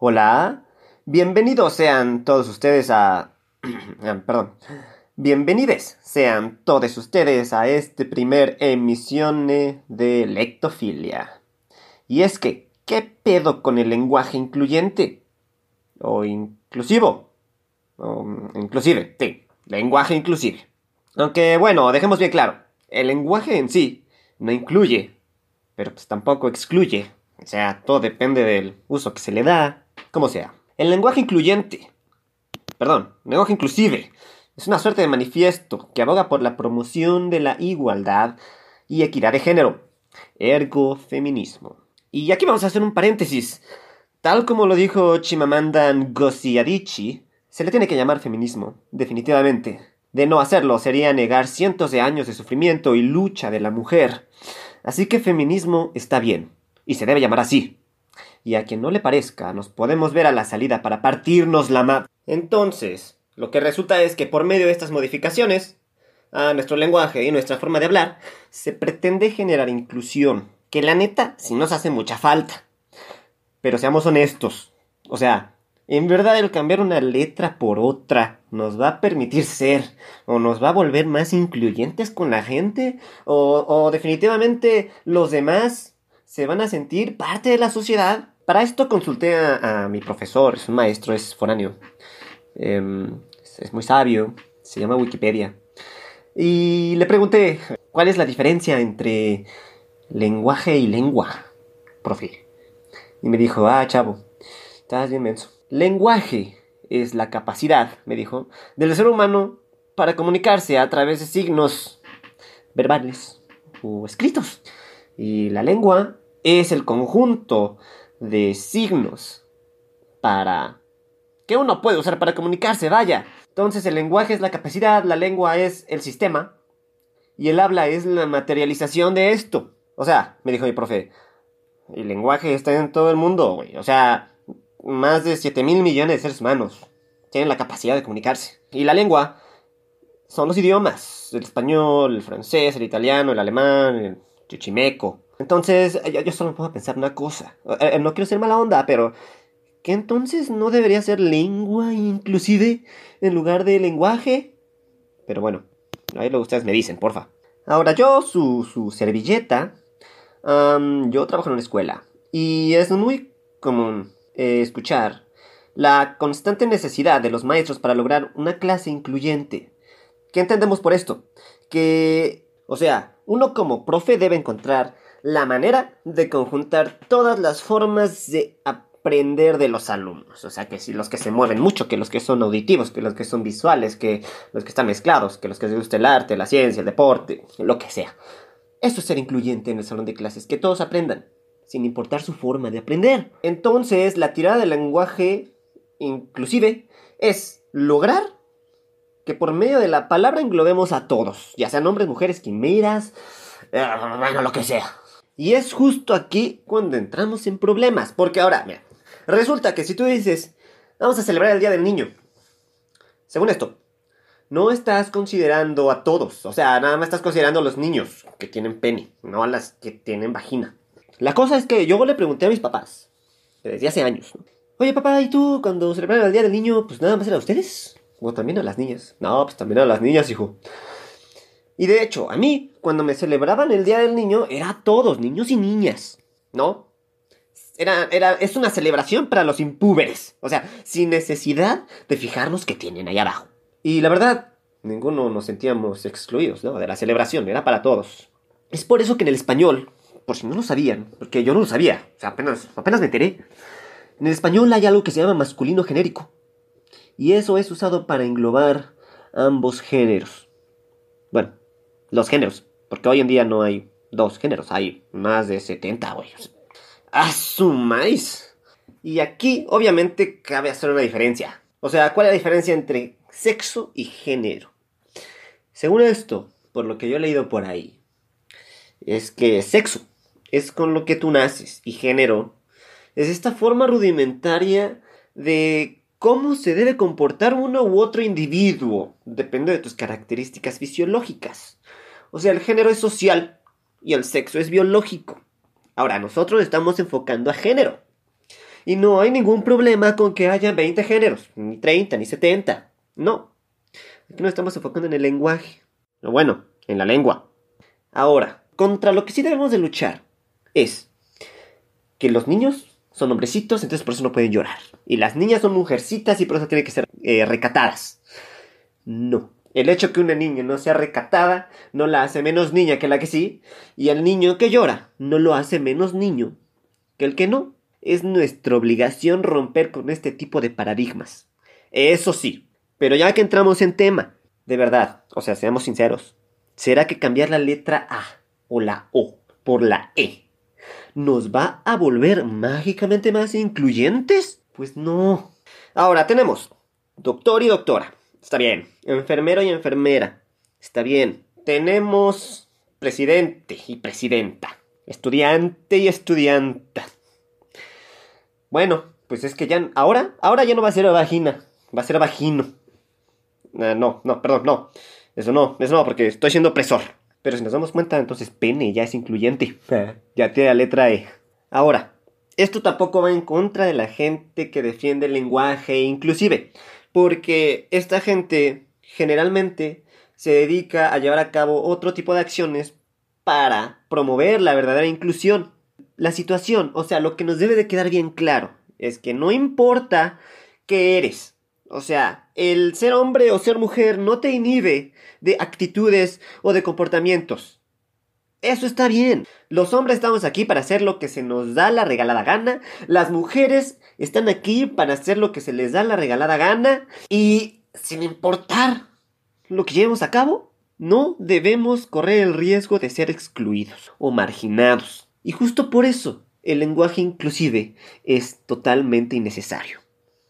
Hola, bienvenidos sean todos ustedes a... Ah, perdón. Bienvenidos sean todos ustedes a este primer emisión de Lectofilia. Y es que, ¿qué pedo con el lenguaje incluyente? O inclusivo. O, inclusive, sí, lenguaje inclusive. Aunque bueno, dejemos bien claro, el lenguaje en sí no incluye, pero pues tampoco excluye. O sea, todo depende del uso que se le da, como sea. El lenguaje incluyente, perdón, lenguaje inclusive, es una suerte de manifiesto que aboga por la promoción de la igualdad y equidad de género, ergo feminismo. Y aquí vamos a hacer un paréntesis. Tal como lo dijo Chimamanda Ngozi Adichie, se le tiene que llamar feminismo, definitivamente. De no hacerlo sería negar cientos de años de sufrimiento y lucha de la mujer. Así que feminismo está bien, y se debe llamar así. Y a quien no le parezca, nos podemos ver a la salida para partirnos la map. Entonces, lo que resulta es que por medio de estas modificaciones a nuestro lenguaje y nuestra forma de hablar, se pretende generar inclusión, que la neta sí nos hace mucha falta. Pero seamos honestos, o sea, en verdad el cambiar una letra por otra nos va a permitir ser o nos va a volver más incluyentes con la gente o definitivamente los demás se van a sentir parte de la sociedad. Para esto consulté a, mi profesor, es un maestro, es foráneo. Em, es muy sabio, se llama Wikipedia. Y le pregunté, ¿cuál es la diferencia entre lenguaje y lengua, profe? Y me dijo, ah, chavo, estás bien menso. Lenguaje es la capacidad, me dijo, del ser humano para comunicarse a través de signos verbales o escritos. Y la lengua es el conjunto de signos para que uno puede usar para comunicarse, vaya. Entonces el lenguaje es la capacidad, la lengua es el sistema y el habla es la materialización de esto. O sea, me dijo mi profe, el lenguaje está en todo el mundo, güey. O sea, más de 7 mil millones de seres humanos tienen la capacidad de comunicarse. Y la lengua son los idiomas, el español, el francés, el italiano, el alemán, el chichimeco. Entonces, yo, solo puedo pensar una cosa. Eh, eh, no quiero ser mala onda, pero ¿que entonces no debería ser lengua inclusive en lugar de lenguaje? Pero bueno, ahí lo ustedes me dicen, porfa. Ahora yo, su, su servilleta, yo trabajo en una escuela y es muy común eh, escuchar la constante necesidad de los maestros para lograr una clase incluyente. ¿Qué entendemos por esto? Que, o sea, uno como profe debe encontrar la manera de conjuntar todas las formas de aprender de los alumnos. O sea, que si los que se mueven mucho, que los que son auditivos, que los que son visuales, que los que están mezclados, que los que les gusta el arte, la ciencia, el deporte, lo que sea. Eso es ser incluyente en el salón de clases, que todos aprendan, sin importar su forma de aprender. Entonces, la tirada del lenguaje, inclusive, es lograr que por medio de la palabra englobemos a todos, ya sean hombres, mujeres, quimeras, eh, bueno, lo que sea. Y es justo aquí cuando entramos en problemas. Porque ahora, mira, resulta que si tú dices, vamos a celebrar el Día del Niño. Según esto, no estás considerando a todos. O sea, nada más estás considerando a los niños que tienen pene, no a las que tienen vagina. La cosa es que yo le pregunté a mis papás, desde hace años, Oye, papá, ¿y tú cuando celebraron el Día del Niño, pues nada más era a ustedes? O también a las niñas. No, pues también a las niñas, hijo. Y de hecho, a mí, cuando me celebraban el Día del Niño, era a todos, niños y niñas, ¿no? Era, era, es una celebración para los impúberes. O sea, sin necesidad de fijarnos qué tienen ahí abajo. Y la verdad, ninguno nos sentíamos excluidos. De la celebración, era para todos. Es por eso que en el español, por si no lo sabían, porque yo no lo sabía, o sea, apenas, apenas me enteré, en el español hay algo que se llama masculino genérico. Y eso es usado para englobar ambos géneros. Los géneros. Porque hoy en día no hay dos géneros, hay más de 70, güey. ¡Asumáis! Y aquí, obviamente, cabe hacer una diferencia. O sea, ¿cuál es la diferencia entre sexo y género? Según esto, por lo que yo he leído por ahí, es que sexo es con lo que tú naces y género es esta forma rudimentaria de cómo se debe comportar uno u otro individuo, depende de tus características fisiológicas. O sea, el género es social y el sexo es biológico. Ahora, nosotros estamos enfocando a género. Y no hay ningún problema con que haya 20 géneros, ni 30, ni 70. No. Aquí no estamos enfocando en el lenguaje. Bueno, en la lengua. Ahora, contra lo que sí debemos de luchar es que los niños son hombrecitos, entonces por eso no pueden llorar. Y las niñas son mujercitas y por eso tienen que ser eh, recatadas. No. El hecho que una niña no sea recatada no la hace menos niña que la que sí, y el niño que llora no lo hace menos niño que el que no. Es nuestra obligación romper con este tipo de paradigmas. Eso sí, pero ya que entramos en tema, de verdad, o sea, seamos sinceros, ¿será que cambiar la letra A o la O por la E nos va a volver mágicamente más incluyentes? Pues no. Ahora tenemos doctor y doctora. Está bien. Enfermero y enfermera. Está bien. Tenemos presidente y presidenta. Estudiante y estudianta. Bueno, pues es que ya ahora, ahora ya no va a ser vagina, va a ser vagino. Ah, no, no, perdón, no. Eso no, eso no, porque estoy siendo opresor. Pero si nos damos cuenta, entonces pene ya es incluyente. ya tiene la letra E. Ahora, esto tampoco va en contra de la gente que defiende el lenguaje inclusive, porque esta gente generalmente se dedica a llevar a cabo otro tipo de acciones para promover la verdadera inclusión. La situación, o sea, lo que nos debe de quedar bien claro, es que no importa qué eres, o sea, el ser hombre o ser mujer no te inhibe de actitudes o de comportamientos. Eso está bien. Los hombres estamos aquí para hacer lo que se nos da la regalada gana. Las mujeres están aquí para hacer lo que se les da la regalada gana. Y sin importar lo que llevemos a cabo, no debemos correr el riesgo de ser excluidos o marginados. Y justo por eso, el lenguaje inclusive es totalmente innecesario.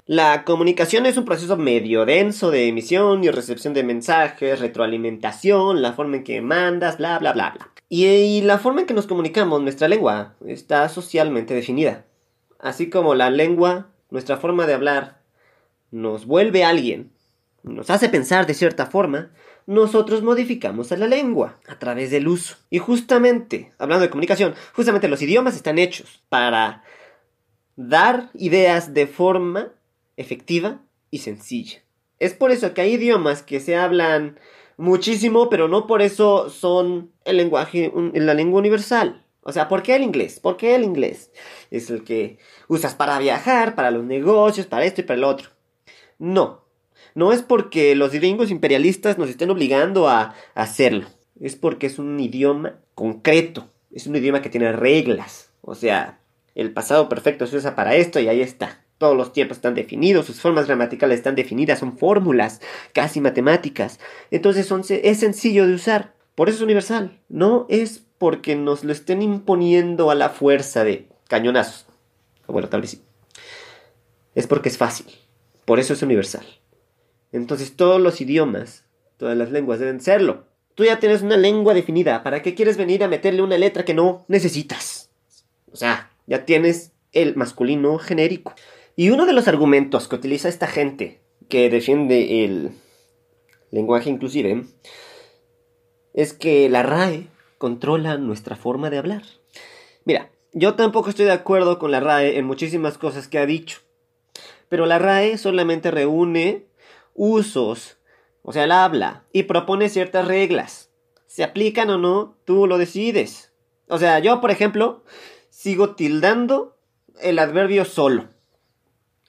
La comunicación es un proceso medio denso de emisión y recepción de mensajes, retroalimentación, la forma en que mandas, bla, bla, bla. Y, la forma en que nos comunicamos, nuestra lengua, está socialmente definida. Así como la lengua, nuestra forma de hablar, nos vuelve a alguien, nos hace pensar de cierta forma, nosotros modificamos a la lengua a través del uso. Y justamente, hablando de comunicación, justamente los idiomas están hechos para dar ideas de forma efectiva y sencilla. Es por eso que hay idiomas que se hablan muchísimo, pero no por eso son el lenguaje, la lengua universal. O sea, ¿por qué el inglés? ¿Por qué el inglés? Es el que usas para viajar, para los negocios, para esto y para el otro. No, no es porque los gringos imperialistas nos estén obligando a hacerlo. Es porque es un idioma concreto. Es un idioma que tiene reglas. O sea, el pasado perfecto se usa para esto y ahí está. Todos los tiempos están definidos, sus formas gramaticales están definidas, son fórmulas casi matemáticas. Entonces es sencillo de usar. Por eso es universal. No es porque nos lo estén imponiendo a la fuerza de cañonazos. Bueno, tal vez sí. Es porque es fácil. Por eso es universal. Entonces todos los idiomas, todas las lenguas deben serlo. Tú ya tienes una lengua definida. ¿Para qué quieres venir a meterle una letra que no necesitas? O sea, ya tienes el masculino genérico. Y uno de los argumentos que utiliza esta gente que defiende el lenguaje inclusive es que la RAE controla nuestra forma de hablar. Mira, yo tampoco estoy de acuerdo con la RAE en muchísimas cosas que ha dicho. Pero la RAE solamente reúne usos, o sea, el habla, y propone ciertas reglas. ¿Se aplican o no? Tú lo decides. O sea, yo, por ejemplo, sigo tildando el adverbio solo.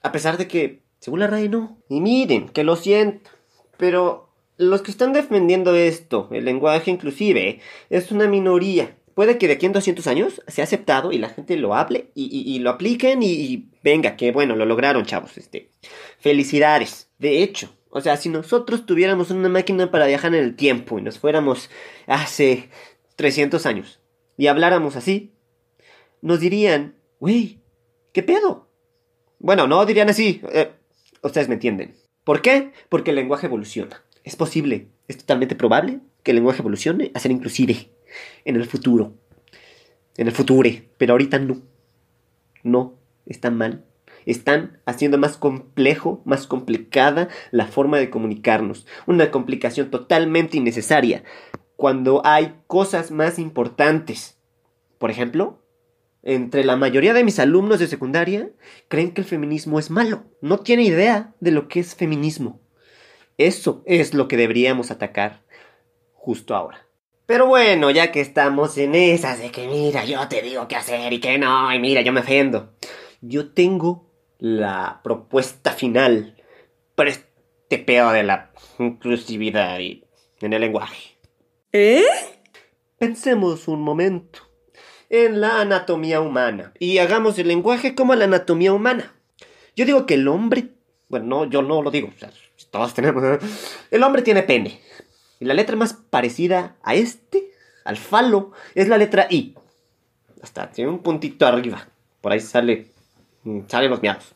A pesar de que, según la RAE, no. Y miren, que lo siento. Pero los que están defendiendo esto, el lenguaje inclusive, es una minoría. Puede que de aquí en 200 años sea aceptado y la gente lo hable y, lo apliquen y, venga, que bueno, lo lograron, chavos. Este, felicidades. De hecho, o sea, si nosotros tuviéramos una máquina para viajar en el tiempo y nos fuéramos hace 300 años y habláramos así, nos dirían, wey, ¿qué pedo? Bueno, no dirían así. Eh, ustedes me entienden. ¿Por qué? Porque el lenguaje evoluciona. Es posible, es totalmente probable que el lenguaje evolucione a ser inclusive en el futuro. En el futuro. Pero ahorita no. No, están mal. Están haciendo más complejo, más complicada la forma de comunicarnos. Una complicación totalmente innecesaria. Cuando hay cosas más importantes. Por ejemplo, entre la mayoría de mis alumnos de secundaria, creen que el feminismo es malo. No tiene idea de lo que es feminismo. Eso es lo que deberíamos atacar justo ahora. Pero bueno, ya que estamos en esas de que mira, yo te digo qué hacer y que no, y mira, yo me ofendo. Yo tengo la propuesta final para este pedo de la inclusividad y en el lenguaje. ¿Eh? Pensemos un momento en la anatomía humana y hagamos el lenguaje como la anatomía humana. Yo digo que el hombre, bueno, no, yo no lo digo, o sea, todos tenemos, el hombre tiene pene. Y la letra más parecida a este, al falo, es la letra I. Hasta tiene un puntito arriba. Por ahí sale, mm, salen los miados.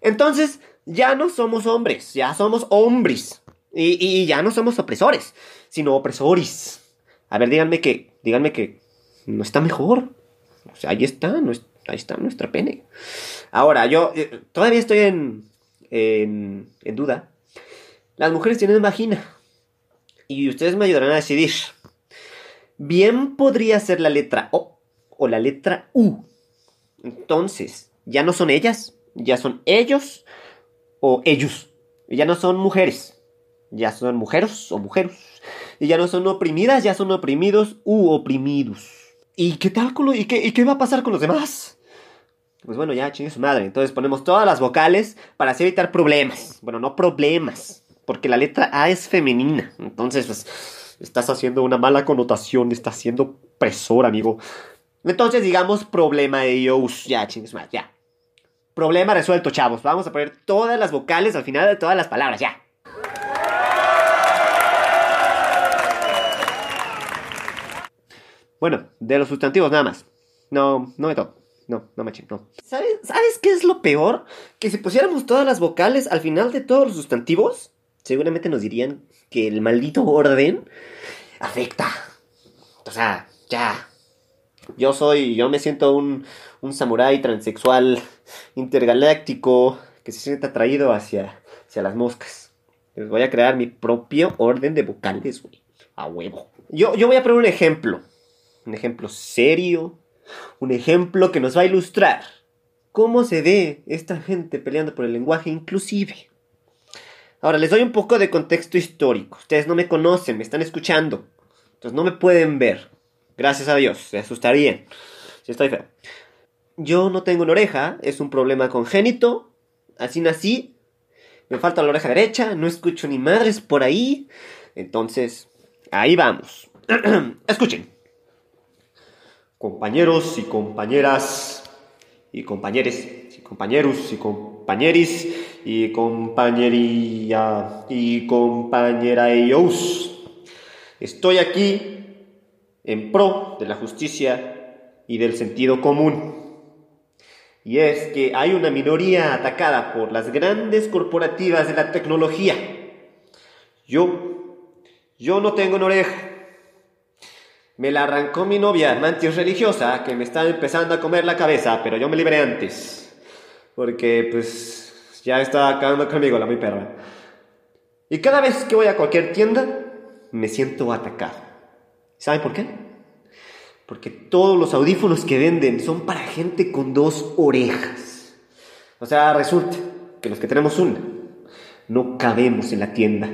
Entonces, ya no somos hombres, ya somos hombres. Y, y ya no somos opresores, sino opresores. A ver, díganme que, díganme que no está mejor. O sea, ahí está, no ahí está nuestra pene. Ahora, yo eh, todavía estoy en, en duda. Las mujeres tienen vagina. Y ustedes me ayudarán a decidir. Bien podría ser la letra O o la letra U. Entonces, ya no son ellas, ya son ellos o ellos. Ya no son mujeres, ya son mujeres o mujeres. Y ya no son oprimidas, ya son oprimidos u oprimidos. ¿Y qué tal con y qué, y qué va a pasar con los demás? Pues bueno, ya chingue su madre. Entonces ponemos todas las vocales para así evitar problemas. Bueno, no problemas. Porque la letra A es femenina. Entonces, pues, estás haciendo una mala connotación. Estás siendo presor, amigo. Entonces, digamos, problema de ellos. Ya, chingue su madre, ya. Problema resuelto, chavos. Vamos a poner todas las vocales al final de todas las palabras, ya. Bueno, de los sustantivos nada más. No, no de todo. No, no me no. ¿Sabes, ¿Sabes qué es lo peor? Que si pusiéramos todas las vocales al final de todos los sustantivos, seguramente nos dirían que el maldito orden afecta. O sea, ya. Yo soy, yo me siento un, un samurái transexual intergaláctico que se siente atraído hacia, hacia las moscas. Les voy a crear mi propio orden de vocales, güey. A huevo. Yo, yo voy a poner un ejemplo. Un ejemplo serio. Un ejemplo que nos va a ilustrar cómo se ve esta gente peleando por el lenguaje inclusive. Ahora, les doy un poco de contexto histórico. Ustedes no me conocen, me están escuchando. Entonces no me pueden ver. Gracias a Dios, se asustarían. Si estoy feo. Yo no tengo una oreja, es un problema congénito. Así nací. Me falta la oreja derecha, no escucho ni madres por ahí. Entonces, ahí vamos. Escuchen. Compañeros y compañeras y compañeres y compañeros y compañeris y compañería y compañera ellos. Estoy aquí en pro de la justicia y del sentido común. Y es que hay una minoría atacada por las grandes corporativas de la tecnología. Yo, yo no tengo una oreja. Me la arrancó mi novia, mantis religiosa, que me está empezando a comer la cabeza, pero yo me libré antes. Porque, pues, ya está acabando conmigo la muy perra. Y cada vez que voy a cualquier tienda, me siento atacado. ¿Saben por qué? Porque todos los audífonos que venden son para gente con dos orejas. O sea, resulta que los que tenemos una no cabemos en la tienda.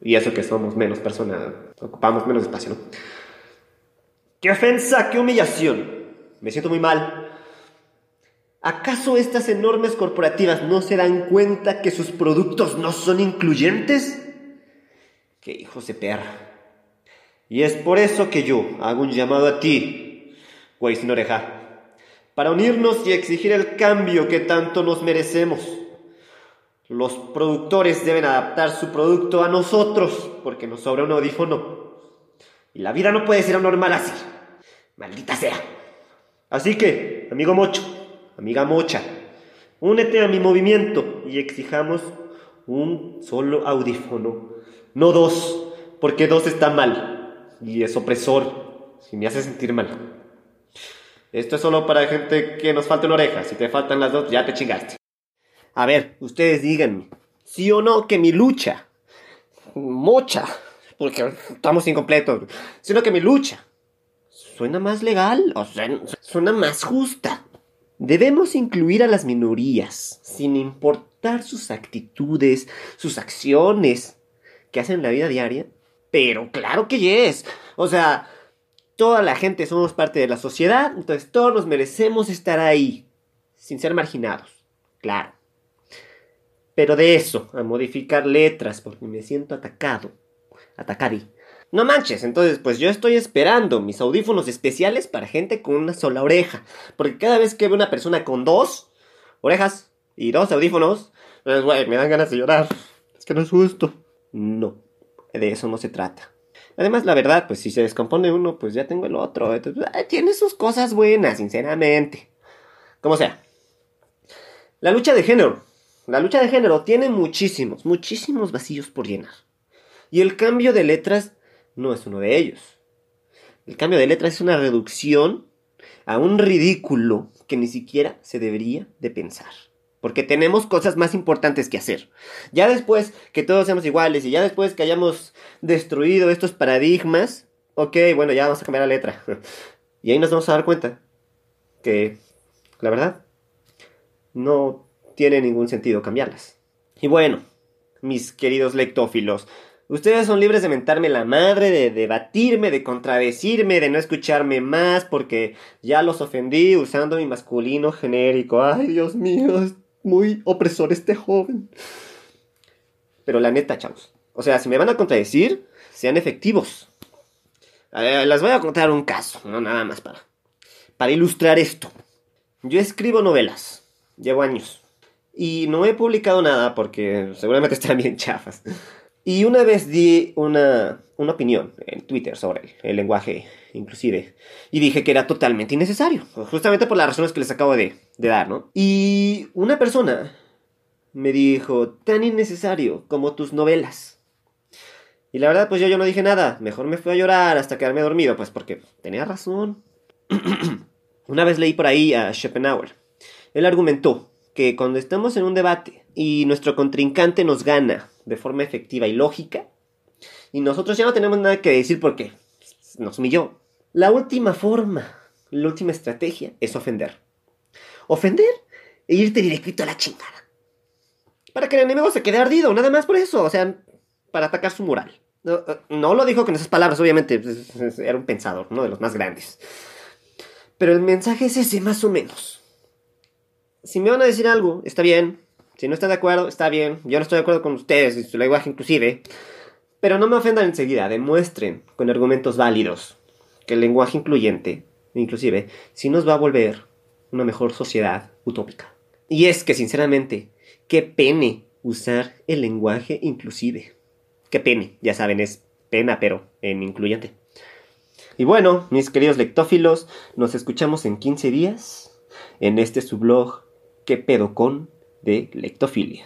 Y eso que somos menos personas, ocupamos menos espacio, ¿no? ¡Qué ofensa! ¡Qué humillación! Me siento muy mal. ¿Acaso estas enormes corporativas no se dan cuenta que sus productos no son incluyentes? ¡Qué hijos de perra! Y es por eso que yo hago un llamado a ti, güey para unirnos y exigir el cambio que tanto nos merecemos. Los productores deben adaptar su producto a nosotros, porque nos sobra un audífono. Y la vida no puede ser normal así. Maldita sea. Así que, amigo Mocho, amiga Mocha, únete a mi movimiento y exijamos un solo audífono, no dos, porque dos está mal y es opresor y me hace sentir mal. Esto es solo para gente que nos falta una oreja. Si te faltan las dos, ya te chingaste. A ver, ustedes díganme, sí o no que mi lucha, mocha, porque estamos incompletos, sino que mi lucha suena más legal, o sea, suena más justa. Debemos incluir a las minorías, sin importar sus actitudes, sus acciones que hacen en la vida diaria. Pero claro que es. O sea, toda la gente somos parte de la sociedad, entonces todos nos merecemos estar ahí, sin ser marginados. Claro. Pero de eso, a modificar letras, porque me siento atacado. Atacadi. No manches, entonces pues yo estoy esperando mis audífonos especiales para gente con una sola oreja. Porque cada vez que veo una persona con dos orejas y dos audífonos, pues güey, me dan ganas de llorar. Es que no es justo. No, de eso no se trata. Además, la verdad, pues si se descompone uno, pues ya tengo el otro. Entonces, tiene sus cosas buenas, sinceramente. Como sea. La lucha de género. La lucha de género tiene muchísimos, muchísimos vacíos por llenar. Y el cambio de letras no es uno de ellos. El cambio de letra es una reducción a un ridículo que ni siquiera se debería de pensar. Porque tenemos cosas más importantes que hacer. Ya después que todos seamos iguales y ya después que hayamos destruido estos paradigmas, ok, bueno, ya vamos a cambiar la letra. Y ahí nos vamos a dar cuenta que, la verdad, no tiene ningún sentido cambiarlas. Y bueno, mis queridos lectófilos, Ustedes son libres de mentarme la madre, de debatirme, de contradecirme, de no escucharme más porque ya los ofendí usando mi masculino genérico. Ay, Dios mío, es muy opresor este joven. Pero la neta, chavos. O sea, si me van a contradecir, sean efectivos. les voy a contar un caso, no nada más para, para ilustrar esto. Yo escribo novelas, llevo años. Y no he publicado nada porque seguramente están bien chafas. Y una vez di una, opinión en Twitter sobre el, lenguaje inclusive y dije que era totalmente innecesario, justamente por las razones que les acabo de, de dar, ¿no? Y una persona me dijo, tan innecesario como tus novelas. Y la verdad, pues yo, yo no dije nada. Mejor me fui a llorar hasta quedarme dormido, pues porque tenía razón. Una vez leí por ahí a Schopenhauer. Él argumentó que cuando estamos en un debate y nuestro contrincante nos gana de forma efectiva y lógica. Y nosotros ya no tenemos nada que decir porque nos humilló. La última forma, la última estrategia es ofender. Ofender e irte directito a la chingada. Para que el enemigo se quede ardido, nada más por eso. O sea, para atacar su moral. No, lo dijo con esas palabras, obviamente. Era un pensador, uno de los más grandes. Pero el mensaje es ese, más o menos. Si me van a decir algo, está bien. Si no están de acuerdo, está bien. Yo no estoy de acuerdo con ustedes y su lenguaje inclusive. Pero no me ofendan enseguida. Demuestren con argumentos válidos que el lenguaje incluyente, inclusive, sí nos va a volver una mejor sociedad utópica. Y es que, sinceramente, qué pene usar el lenguaje inclusive. Qué pene, ya saben, es pena, pero en incluyente. Y bueno, mis queridos lectófilos, nos escuchamos en 15 días en este su blog, ¿Qué pedo con? De lectofilia.